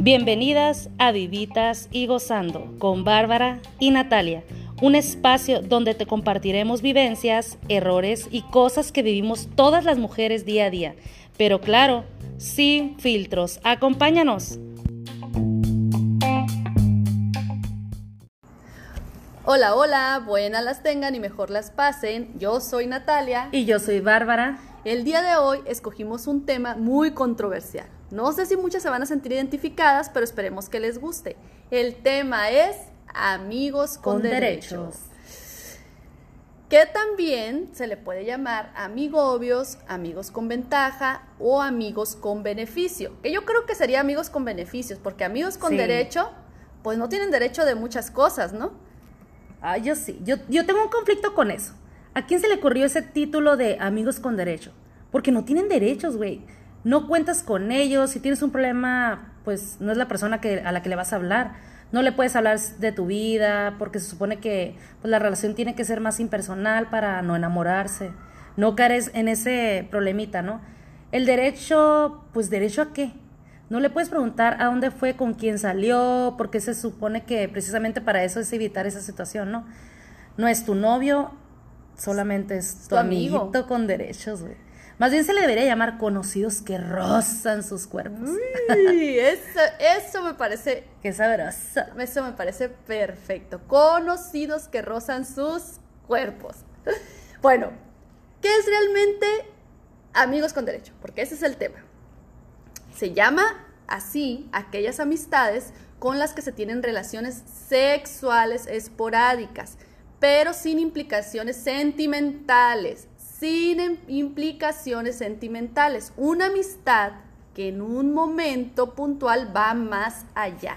Bienvenidas a Vivitas y Gozando con Bárbara y Natalia, un espacio donde te compartiremos vivencias, errores y cosas que vivimos todas las mujeres día a día, pero claro, sin filtros. Acompáñanos. Hola, hola, buenas las tengan y mejor las pasen. Yo soy Natalia. Y yo soy Bárbara. El día de hoy escogimos un tema muy controversial. No sé si muchas se van a sentir identificadas, pero esperemos que les guste. El tema es amigos con, derechos. Que también se le puede llamar amigobios, amigos con ventaja o amigos con beneficio. Que yo creo que sería amigos con beneficios, porque amigos con derecho, pues no tienen derecho de muchas cosas, ¿no? Ah, yo sí. Yo, yo tengo un conflicto con eso. ¿A quién se le ocurrió ese título de amigos con derecho? Porque no tienen derechos, güey no cuentas con ellos, si tienes un problema, pues no es la persona a la que le vas a hablar. No le puedes hablar de tu vida, porque se supone que pues, la relación tiene que ser más impersonal para no enamorarse. No caer en ese problemita, ¿no? El derecho, pues derecho a qué? No le puedes preguntar a dónde fue, con quién salió, porque se supone que precisamente para eso es evitar esa situación, ¿no? No es tu novio, solamente es tu, amigo con derechos, güey. Más bien se le debería llamar conocidos que rozan sus cuerpos. Uy, eso, eso me parece... Qué sabroso. Eso me parece perfecto. Conocidos que rozan sus cuerpos. Bueno, ¿qué es realmente amigos con derecho? Porque ese es el tema. Se llama así aquellas amistades con las que se tienen relaciones sexuales esporádicas, pero sin implicaciones sentimentales, sin implicaciones sentimentales. Una amistad que en un momento puntual va más allá.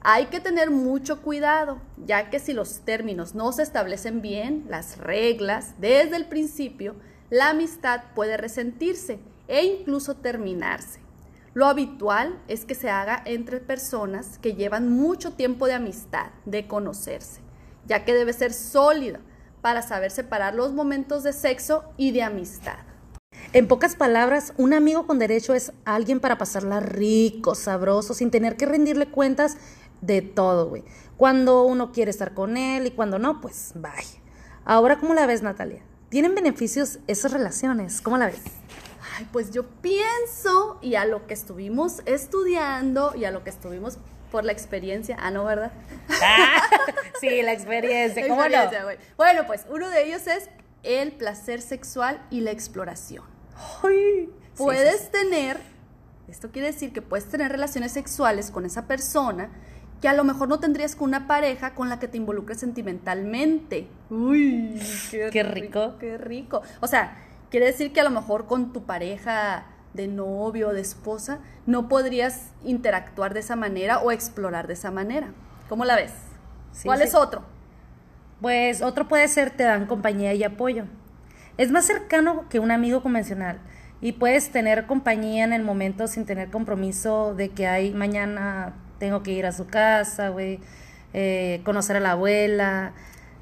Hay que tener mucho cuidado, ya que si los términos no se establecen bien, las reglas, desde el principio, la amistad puede resentirse e incluso terminarse. Lo habitual es que se haga entre personas que llevan mucho tiempo de amistad, de conocerse, ya que debe ser sólida para saber separar los momentos de sexo y de amistad. En pocas palabras, un amigo con derecho es alguien para pasarla rico, sabroso, sin tener que rendirle cuentas de todo, güey. Cuando uno quiere estar con él y cuando no, pues bye. Ahora, ¿cómo la ves, Natalia? ¿Tienen beneficios esas relaciones? ¿Cómo la ves? Ay, pues yo pienso, y a lo que estuvimos estudiando y a lo que estuvimos por la experiencia. Ah, no, ¿verdad? Ah, sí, la experiencia. ¿Cómo no? Bueno, pues uno de ellos es el placer sexual y la exploración. puedes tener, esto quiere decir que puedes tener relaciones sexuales con esa persona que a lo mejor no tendrías con una pareja con la que te involucres sentimentalmente. Uy, qué, rico. Qué rico. O sea, quiere decir que a lo mejor con tu pareja de novio o de esposa, no podrías interactuar de esa manera o explorar de esa manera. ¿Cómo la ves? ¿Cuál es otro? Pues otro puede ser te dan compañía y apoyo. Es más cercano que un amigo convencional y puedes tener compañía en el momento sin tener compromiso de que hay mañana tengo que ir a su casa, güey, eh, conocer a la abuela.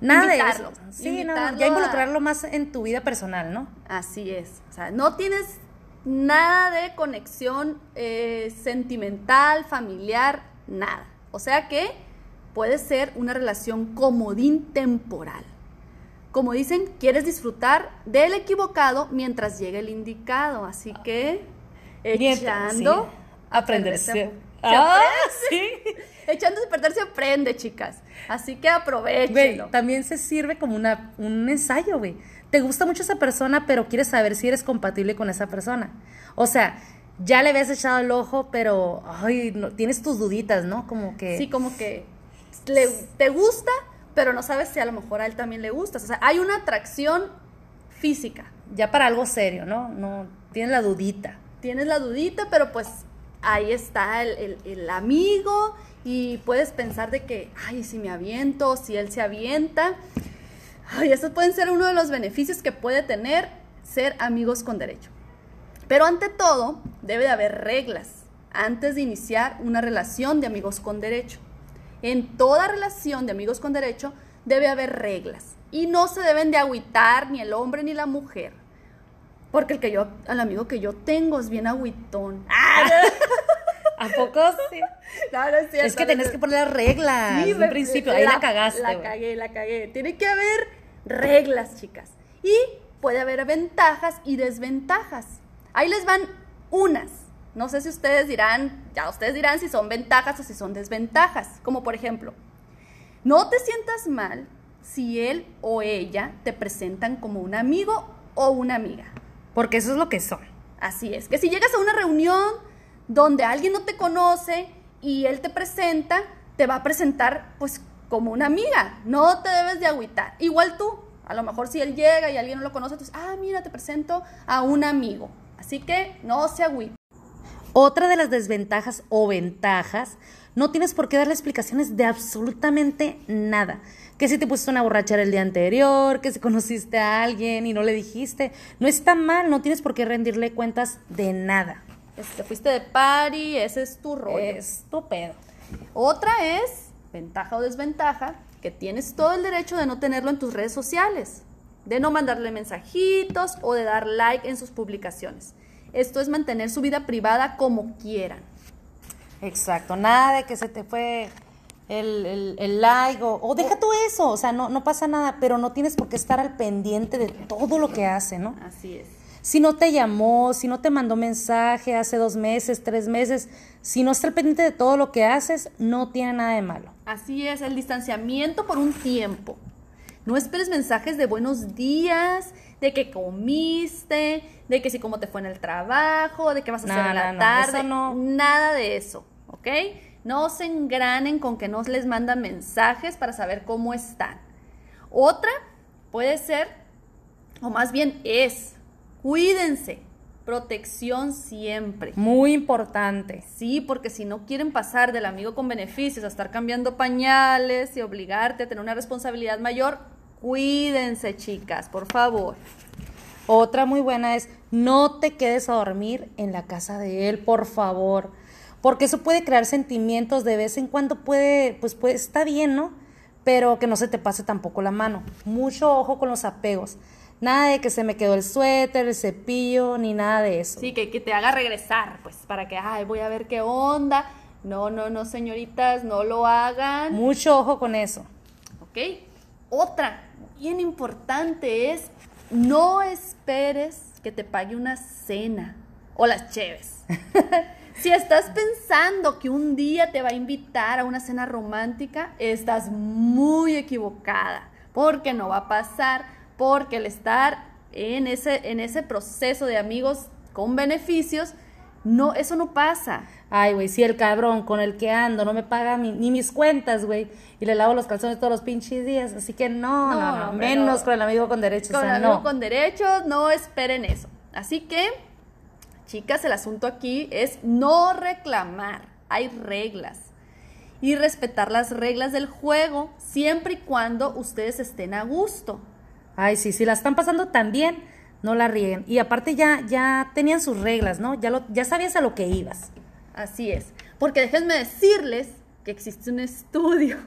Nada de eso. Sí, no, ya involucrarlo más en tu vida personal, ¿no? Así es. O sea, no tienes nada de conexión eh, sentimental, familiar, nada. O sea que puede ser una relación comodín temporal. Como dicen, quieres disfrutar del equivocado mientras llegue el indicado. Así que echando... aprenderse. Ah, sí. Echándose a perder se aprende, chicas. Así que aprovechen. También se sirve como una, un ensayo, güey te gusta mucho esa persona, pero quieres saber si eres compatible con esa persona. O sea, ya le habías echado el ojo, pero ay, no, tienes tus duditas, ¿no? Como que... Sí, como que te gusta, pero no sabes si a lo mejor a él también le gusta. O sea, hay una atracción física. Ya para algo serio, ¿no? No, tienes la dudita. Tienes la dudita, pero pues ahí está el, amigo y puedes pensar de que, ay, si me aviento, si él se avienta. Ay, esos pueden ser uno de los beneficios que puede tener ser amigos con derecho. Pero ante todo, debe de haber reglas antes de iniciar una relación de amigos con derecho. En toda relación de amigos con derecho debe haber reglas y no se deben de agüitar ni el hombre ni la mujer. Porque el que yo, al amigo que yo tengo es bien agüitón. ¿A poco sí? No, no es cierto. Es que tenés que poner reglas Sí, en principio. Ahí la, cagaste. La güey. cagué, la cagué. Tiene que haber reglas, chicas. Y puede haber ventajas y desventajas. Ahí les van unas. No sé si ustedes dirán, ya ustedes dirán si son ventajas o si son desventajas. Como por ejemplo, no te sientas mal si él o ella te presentan como un amigo o una amiga. Porque eso es lo que son. Así es, que si llegas a una reunión donde alguien no te conoce y él te presenta, te va a presentar pues como una amiga, no te debes de agüitar. Igual tú, a lo mejor si él llega y alguien no lo conoce, entonces, ah, mira, te presento a un amigo. Así que no se agüite. Otra de las desventajas o ventajas, no tienes por qué darle explicaciones de absolutamente nada. Que si te pusiste una borrachera el día anterior, que si conociste a alguien y no le dijiste, no está mal, no tienes por qué rendirle cuentas de nada. Te fuiste de party, ese es tu rollo. Es tu pedo. Otra es, ventaja o desventaja, que tienes todo el derecho de no tenerlo en tus redes sociales, de no mandarle mensajitos o de dar like en sus publicaciones. Esto es mantener su vida privada como quieran. Exacto, nada de que se te fue el, el, el like o, o deja tú eso, o sea, no, no pasa nada, pero no tienes por qué estar al pendiente de todo lo que hace, ¿no? Así es. Si no te llamó, si no te mandó mensaje hace dos meses, tres meses, si no está al pendiente de todo lo que haces, no tiene nada de malo. Así es, el distanciamiento por un tiempo. No esperes mensajes de buenos días, de que comiste, de que si cómo te fue en el trabajo, de qué vas a hacer en la no, tarde. eso no. Nada de eso, ¿ok? No se engranen con que no les mandan mensajes para saber cómo están. Otra puede ser, o más bien es, cuídense, protección siempre. Muy importante. Sí, porque si no quieren pasar del amigo con beneficios a estar cambiando pañales y obligarte a tener una responsabilidad mayor, cuídense, chicas, por favor. Otra muy buena es no te quedes a dormir en la casa de él, por favor, porque eso puede crear sentimientos de vez en cuando puede, pues puede, está bien, ¿no? Pero que no se te pase tampoco la mano. Mucho ojo con los apegos. Nada de que se me quedó el suéter, el cepillo, ni nada de eso. Sí, que, que te haga regresar, pues, para que, ay, voy a ver qué onda. No, no, no, señoritas, no lo hagan. Mucho ojo con eso. ¿Ok? Otra, bien importante es, no esperes que te pague una cena o las cheves. si estás pensando que un día te va a invitar a una cena romántica, estás muy equivocada, porque no va a pasar, porque el estar en ese, en ese proceso de amigos con beneficios, no, eso no pasa. Ay, güey, si el cabrón con el que ando no me paga mi- ni mis cuentas, güey, y le lavo los calzones todos los pinches días, así que no, no, No, menos no. con el amigo con derechos, Con o sea, amigo no. con derechos, no esperen eso. Así que, chicas, el asunto aquí es no reclamar. Hay reglas. Y respetar las reglas del juego siempre y cuando ustedes estén a gusto. Ay, sí, si la están pasando tan bien, no la rieguen. Y aparte ya, ya tenían sus reglas, ¿no? Ya, lo, ya sabías a lo que ibas. Así es. Porque déjenme decirles que existe un estudio.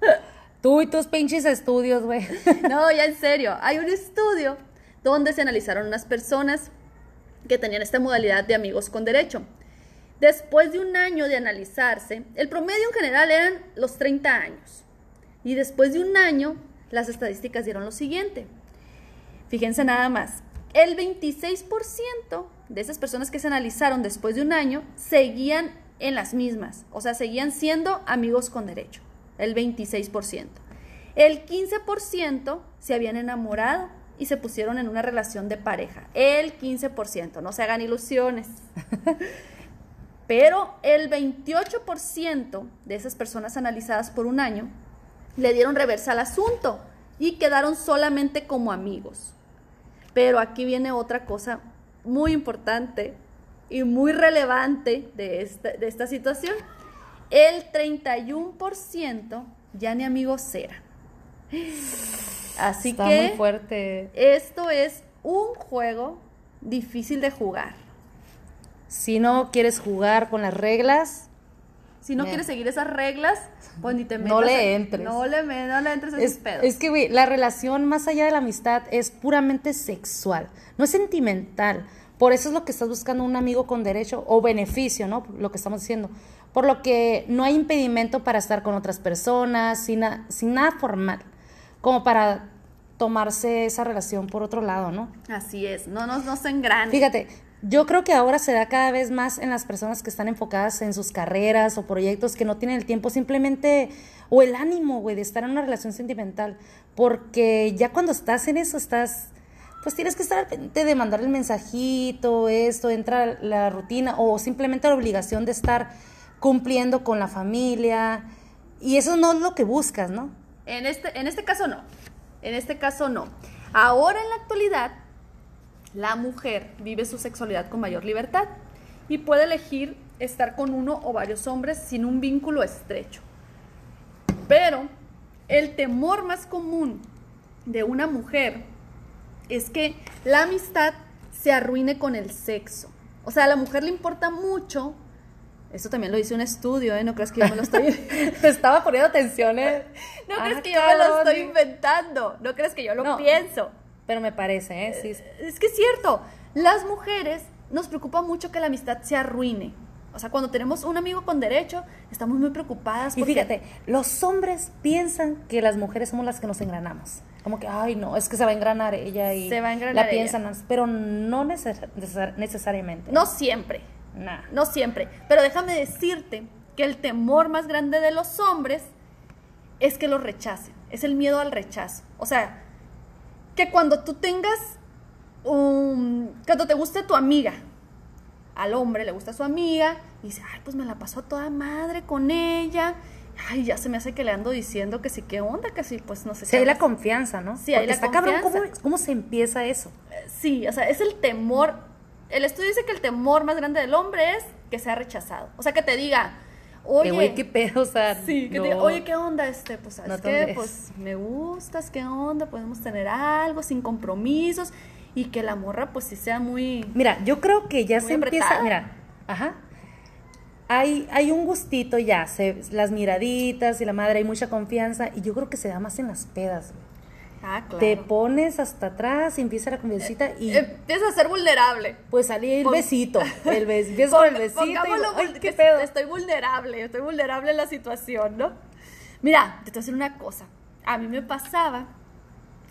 Tú y tus pinches estudios, güey. No, ya en serio. Hay un estudio donde se analizaron unas personas que tenían esta modalidad de amigos con derecho. Después de un año de analizarse, el promedio en general eran los 30 años. Y después de un año, las estadísticas dieron lo siguiente. Fíjense nada más. El 26% de esas personas que se analizaron después de un año seguían en las mismas. O sea, seguían siendo amigos con derecho. El 26%. El 15% se habían enamorado y se pusieron en una relación de pareja. El 15%. No se hagan ilusiones. Pero el 28% de esas personas analizadas por un año le dieron reversa al asunto y quedaron solamente como amigos. Pero aquí viene otra cosa muy importante y muy relevante de esta, de esta situación. El 31% ya ni amigos eran. Así Está que muy fuerte. esto es un juego difícil de jugar. Si no quieres jugar con las reglas, Si no quieres seguir esas reglas, pues ni te metas. No le en- entres. No le, me- no le entres a esos Es, pedos. es que, güey, la relación más allá de la amistad es puramente sexual, no es sentimental. Por eso es lo que estás buscando un amigo con derecho o beneficio, ¿no? Lo que estamos diciendo. Por lo que no hay impedimento para estar con otras personas, sin, na- sin nada formal, como para tomarse esa relación por otro lado, ¿no? Así es, no, no, no se engrane. Fíjate, yo creo que ahora se da cada vez más en las personas que están enfocadas en sus carreras o proyectos que no tienen el tiempo simplemente o el ánimo, güey, de estar en una relación sentimental. Porque ya cuando estás en eso, estás, pues tienes que estar al pendiente de mandar el mensajito, esto, entra la rutina o simplemente la obligación de estar cumpliendo con la familia. Y eso no es lo que buscas, ¿no? En este, en este caso no. En este caso no. Ahora en la actualidad, la mujer vive su sexualidad con mayor libertad y puede elegir estar con uno o varios hombres sin un vínculo estrecho. Pero el temor más común de una mujer es que la amistad se arruine con el sexo. O sea, a la mujer le importa mucho. Esto también lo dice un estudio, ¿eh? No crees que yo me lo estoy... Te estaba poniendo atención, ¿eh? No crees que yo me lo estoy inventando. No crees que yo lo No. pienso. Pero me parece, ¿eh? Sí, Es que es cierto. Las mujeres nos preocupa mucho que la amistad se arruine. O sea, cuando tenemos un amigo con derecho, estamos muy preocupadas. Y fíjate, los hombres piensan que las mujeres somos las que nos engranamos. Como que, ay, no, es que se va a engranar ella y Se va a engranar la piensan, pero no neces- neces- necesariamente. No siempre. Nah. No siempre. Pero déjame decirte que el temor más grande de los hombres es que los rechacen. Es el miedo al rechazo. O sea, que cuando tú tengas un... Cuando te guste tu amiga, al hombre le gusta su amiga y dice, ay, pues me la pasó a toda madre con ella. Ay, ya se me hace que le ando diciendo que sí, qué onda, que sí, pues no sé. Sí, hay la confianza, ¿no? Sí, hay la está cabrón, ¿cómo. ¿cómo se empieza eso? Sí, o sea, es el temor. El estudio dice que el temor más grande del hombre es que sea rechazado. O sea, que te diga, oye, güey, qué pedo, o sea, sí, que no. te oye, ¿qué onda este? Pues, ¿sabes No qué? Pues, me gustas, ¿qué onda? Podemos tener algo sin compromisos y que la morra, pues, sí sea muy... Mira, yo creo que ya se empieza, mira, ajá. Hay, hay un gustito ya, se- las miraditas y la madre, hay mucha confianza y yo creo que se da más en las pedas. güey. Ah, claro. Te pones hasta atrás y empieza la confiancita y Empieza a ser vulnerable. pues salía el Pon- besito, el bes, con el besito y pongámoslo lo- ay, vul- qué que pedo. Estoy vulnerable, estoy vulnerable en la situación, ¿no? Mira, te voy a decir una cosa. A mí me pasaba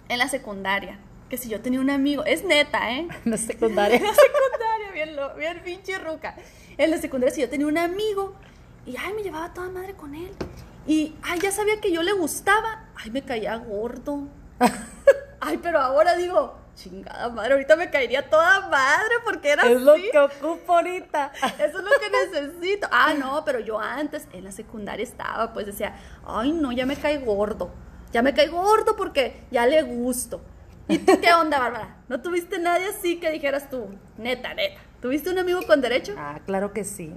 en la secundaria que si yo tenía un amigo, es neta, ¿eh? No es secundaria. En la secundaria, bien, lo, bien pinche ruca. En la secundaria, si yo tenía un amigo y ay, me llevaba toda madre con él. Y ay, ya sabía que yo le gustaba. Ay, me caía gordo. Ay, pero ahora digo, chingada madre, ahorita me caería toda madre porque era Es lo que ocupo ahorita. Eso es lo que necesito. Ah, no, pero yo antes en la secundaria estaba, pues decía, ay, no, ya me cae gordo. Ya me cae gordo porque ya le gusto. ¿Y tú qué onda, Bárbara? ¿No tuviste nadie así que dijeras tú, neta, neta? ¿Tuviste un amigo con derecho? Ah, claro que sí.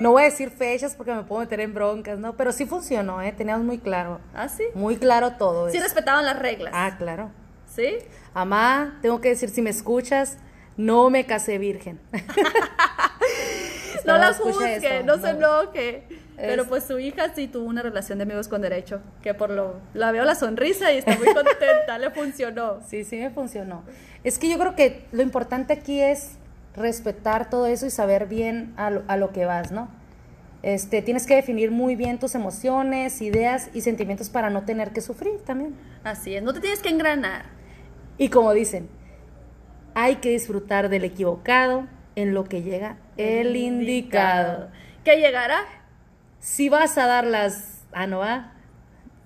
No voy a decir fechas porque me puedo meter en broncas, ¿no? Pero sí funcionó, ¿eh? Teníamos muy claro. ¿Ah, sí? Muy claro todo Sí eso. respetaban las reglas. Ah, claro. ¿Sí? Amá, tengo que decir, si me escuchas, no me casé virgen. No la escucha juzgue, no se enoje. Pero Es- pues su hija sí tuvo una relación de amigos con derecho, que por lo la veo la sonrisa y está muy contenta, le funcionó. Sí, sí me funcionó. Es que yo creo que lo importante aquí es respetar todo eso y saber bien a lo, a lo que vas, ¿no? Este, tienes que definir muy bien tus emociones, ideas y sentimientos para no tener que sufrir también. Así es, no te tienes que engranar. Y como dicen, hay que disfrutar del equivocado en lo que llega el indicado. ¿Que llegará? Si vas a dar las... Ah, no va.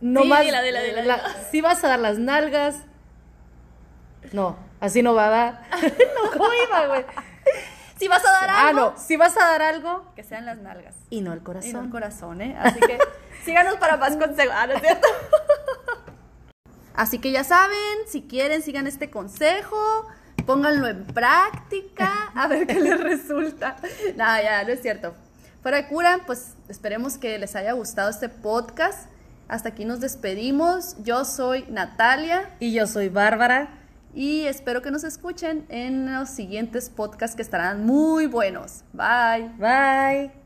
No Sí, más... dila, dila, dila, la- si vas a dar las nalgas... No, así no va, va. no, ¿cómo iba, güey? Si vas a dar Ah, algo, no, si vas a dar algo que sean las nalgas. y no el Y no corazón. el corazón, ¿eh? Así que síganos para más consejos. Ah, ¿no es cierto? Así que ya saben, si quieren, sigan este consejo, pónganlo en práctica, a ver qué les resulta. No, ya, no es cierto. Fuera de cura, pues esperemos que les haya gustado este podcast. Hasta aquí nos despedimos. Yo soy Natalia Y yo soy Bárbara. Y espero que nos escuchen en los siguientes podcasts que estarán muy buenos. Bye. Bye.